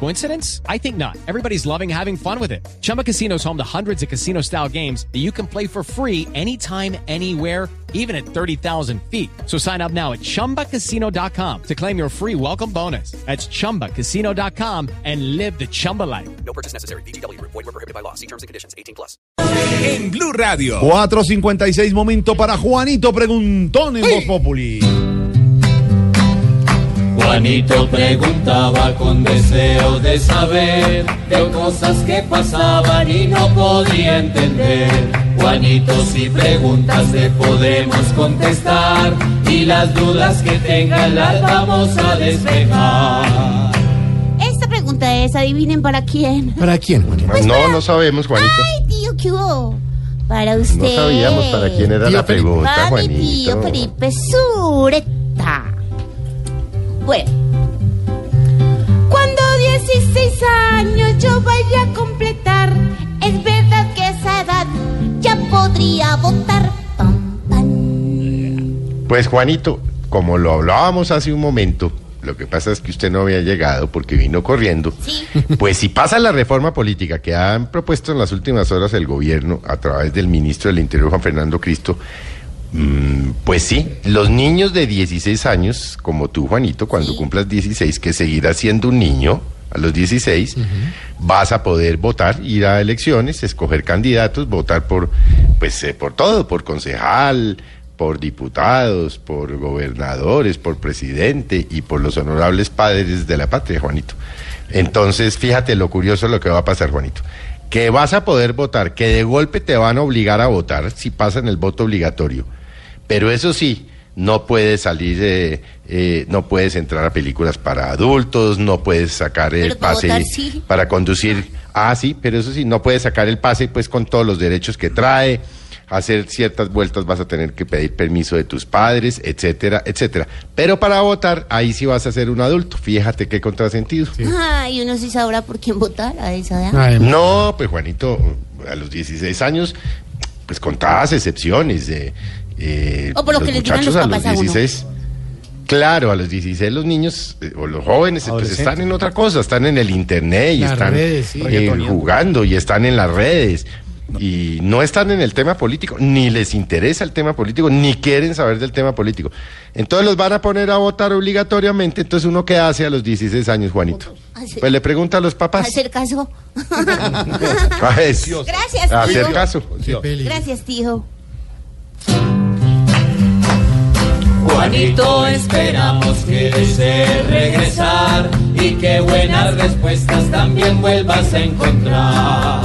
Coincidence? I think not. Everybody's loving having fun with it. Chumba Casino is home to hundreds of casino style games that you can play for free anytime, anywhere, even at 30,000 feet. So sign up now at chumbacasino.com to claim your free welcome bonus. That's chumbacasino.com and live the Chumba life. No purchase necessary. BGW. Void were prohibited by law. See terms and conditions. 18 plus. En Blue Radio. 4.56 momento para Juanito Preguntón en Voz Populi. Juanito preguntaba con deseo de saber de cosas que pasaban y no podía entender. Juanito, si preguntas te podemos contestar y las dudas que tengan las vamos a despejar. Esta pregunta es, adivinen para quién. ¿Para quién, Juanito? No, no sabemos, Juanito. Ay, tío, ¿qué hubo? Para usted. No sabíamos para quién era Tío la pregunta, Para mi tío Cuando 16 años yo vaya a completar, es verdad que a esa edad ya podría votar. Pam, pam. Pues Juanito, como lo hablábamos hace un momento, lo que pasa es que usted no había llegado porque vino corriendo. Sí. Pues si pasa la reforma política que han propuesto en las últimas horas el gobierno a través del ministro del Interior, Juan Fernando Cristo, pues sí, los niños de 16 años, como tú, Juanito, cuando cumplas 16, que seguirás siendo un niño a los 16, vas a poder votar, ir a elecciones, escoger candidatos, votar por, pues, eh, por todo, por concejal, por diputados, por gobernadores, por presidente y por los honorables padres de la patria, Juanito. Entonces, fíjate lo curioso lo que va a pasar, Juanito. Que vas a poder votar, que de golpe te van a obligar a votar si pasan el voto obligatorio. Pero eso sí, no puedes salir, eh, eh, no puedes entrar a películas para adultos, no puedes sacar el para pase votar sí. para conducir. Ah, sí, pero eso sí, no puedes sacar el pase pues con todos los derechos que trae. Hacer ciertas vueltas vas a tener que pedir permiso de tus padres, etcétera, etcétera. Pero para votar, ahí sí vas a ser un adulto. Fíjate qué contrasentido. Ay, uno sí sabrá por quién votar a esa edad. Ay, No, pues Juanito, a los 16 años, pues contadas excepciones. de eh, O por lo los que les digan muchachos los a los papás a uno. 16. Claro, a los 16 los niños eh, o los jóvenes pues están en otra cosa, están en el internet y Las están redes, sí. eh, jugando y están en las redes. Y no están en el tema político, ni les interesa el tema político, ni quieren saber del tema político. Entonces los van a poner a votar obligatoriamente. Entonces, ¿uno qué hace a los 16 años, Juanito? Hacer- Pues le pregunta a los papás. Hacer caso. Ah, Gracias, hacer tío. caso. qué peligro. Gracias, tío. Juanito, esperamos que desees regresar y que buenas respuestas también vuelvas a encontrar.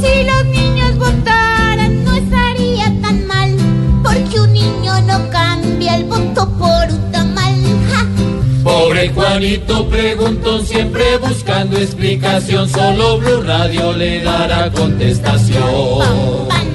Si los niños votaran no estaría tan mal, porque un niño no cambia el voto por un tamal. ¡Ja! Pobre Juanito preguntó siempre buscando explicación, solo Blue Radio le dará contestación. Pam, pam.